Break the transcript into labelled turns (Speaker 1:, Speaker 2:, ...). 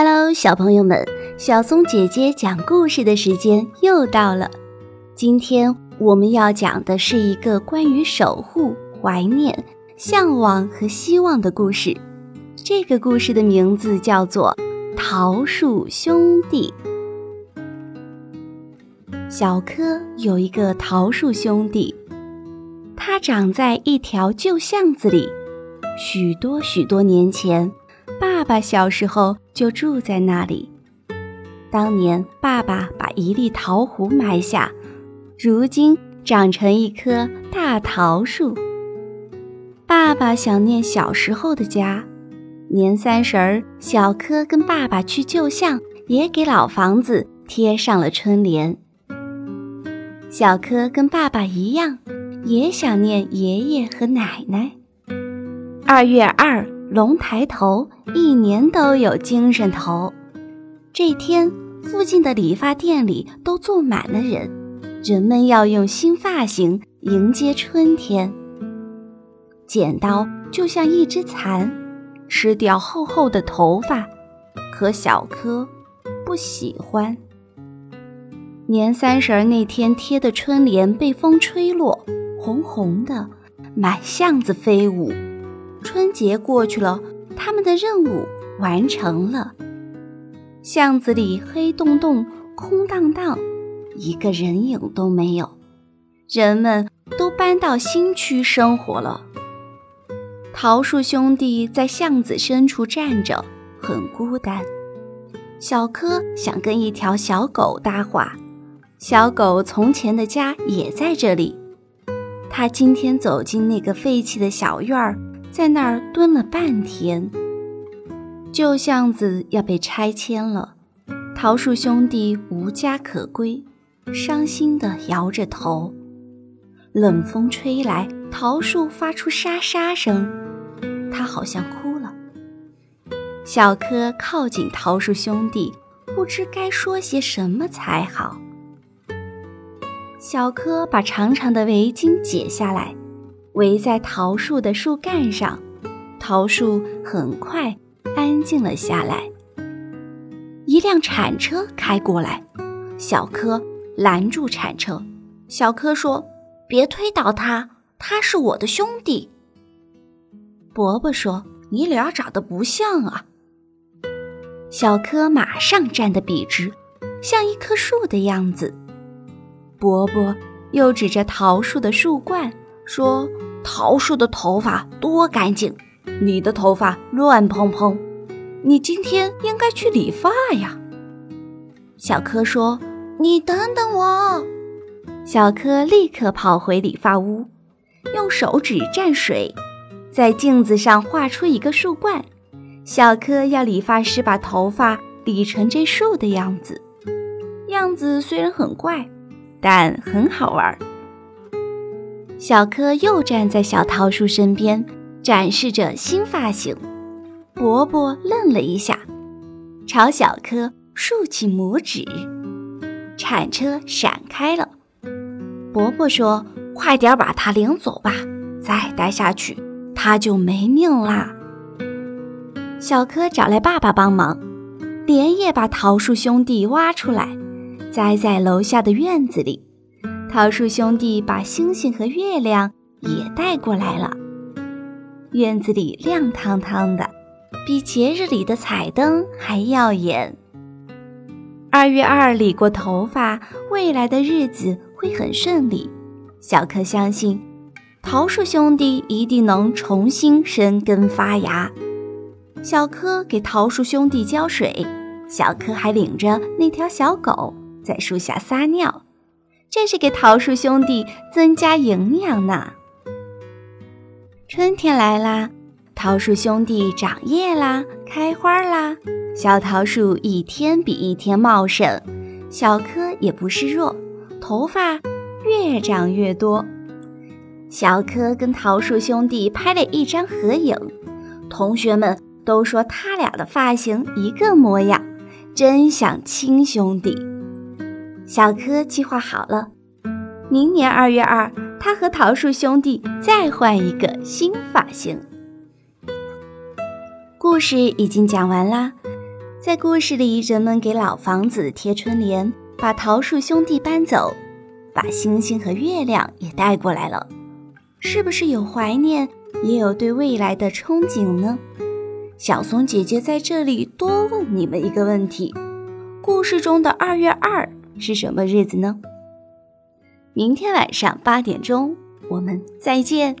Speaker 1: Hello，小朋友们，小松姐姐讲故事的时间又到了。今天我们要讲的是一个关于守护、怀念、向往和希望的故事。这个故事的名字叫做《桃树兄弟》。小柯有一个桃树兄弟，他长在一条旧巷子里。许多许多年前，爸爸小时候就住在那里。当年，爸爸把一粒桃核埋下，如今长成一棵大桃树。爸爸想念小时候的家。年三十儿，小柯跟爸爸去旧巷，也给老房子贴上了春联。小柯跟爸爸一样，也想念爷爷和奶奶。二月二，龙抬头，一年都有精神头。这天，附近的理发店里都坐满了人，人们要用新发型迎接春天。剪刀就像一只蚕，吃掉厚厚的头发，可小柯不喜欢。年三十儿那天贴的春联被风吹落，红红的，满巷子飞舞。春节过去了，他们的任务完成了。巷子里黑洞洞、空荡荡，一个人影都没有。人们都搬到新区生活了。桃树兄弟在巷子深处站着，很孤单。小柯想跟一条小狗搭话，小狗从前的家也在这里。他今天走进那个废弃的小院儿。在那儿蹲了半天，旧巷子要被拆迁了，桃树兄弟无家可归，伤心地摇着头。冷风吹来，桃树发出沙沙声，他好像哭了。小柯靠近桃树兄弟，不知该说些什么才好。小柯把长长的围巾解下来。围在桃树的树干上，桃树很快安静了下来。一辆铲车开过来，小柯拦住铲车。小柯说：“别推倒他，他是我的兄弟。”伯伯说：“你俩长得不像啊。”小柯马上站得笔直，像一棵树的样子。伯伯又指着桃树的树冠说。桃树的头发多干净，你的头发乱蓬蓬，你今天应该去理发呀。小柯说：“你等等我。”小柯立刻跑回理发屋，用手指蘸水，在镜子上画出一个树冠。小柯要理发师把头发理成这树的样子，样子虽然很怪，但很好玩。小柯又站在小桃树身边，展示着新发型。伯伯愣了一下，朝小柯竖起拇指。铲车闪开了。伯伯说：“快点把他领走吧，再待下去他就没命啦。”小柯找来爸爸帮忙，连夜把桃树兄弟挖出来，栽在楼下的院子里。桃树兄弟把星星和月亮也带过来了，院子里亮堂堂的，比节日里的彩灯还耀眼。二月二理过头发，未来的日子会很顺利。小柯相信，桃树兄弟一定能重新生根发芽。小柯给桃树兄弟浇水，小柯还领着那条小狗在树下撒尿。这是给桃树兄弟增加营养呢。春天来啦，桃树兄弟长叶啦，开花啦，小桃树一天比一天茂盛，小柯也不示弱，头发越长越多。小柯跟桃树兄弟拍了一张合影，同学们都说他俩的发型一个模样，真像亲兄弟。小柯计划好了，明年二月二，他和桃树兄弟再换一个新发型。故事已经讲完啦，在故事里，人们给老房子贴春联，把桃树兄弟搬走，把星星和月亮也带过来了。是不是有怀念，也有对未来的憧憬呢？小松姐姐在这里多问你们一个问题：故事中的二月二是什么日子呢？明天晚上八点钟，我们再见。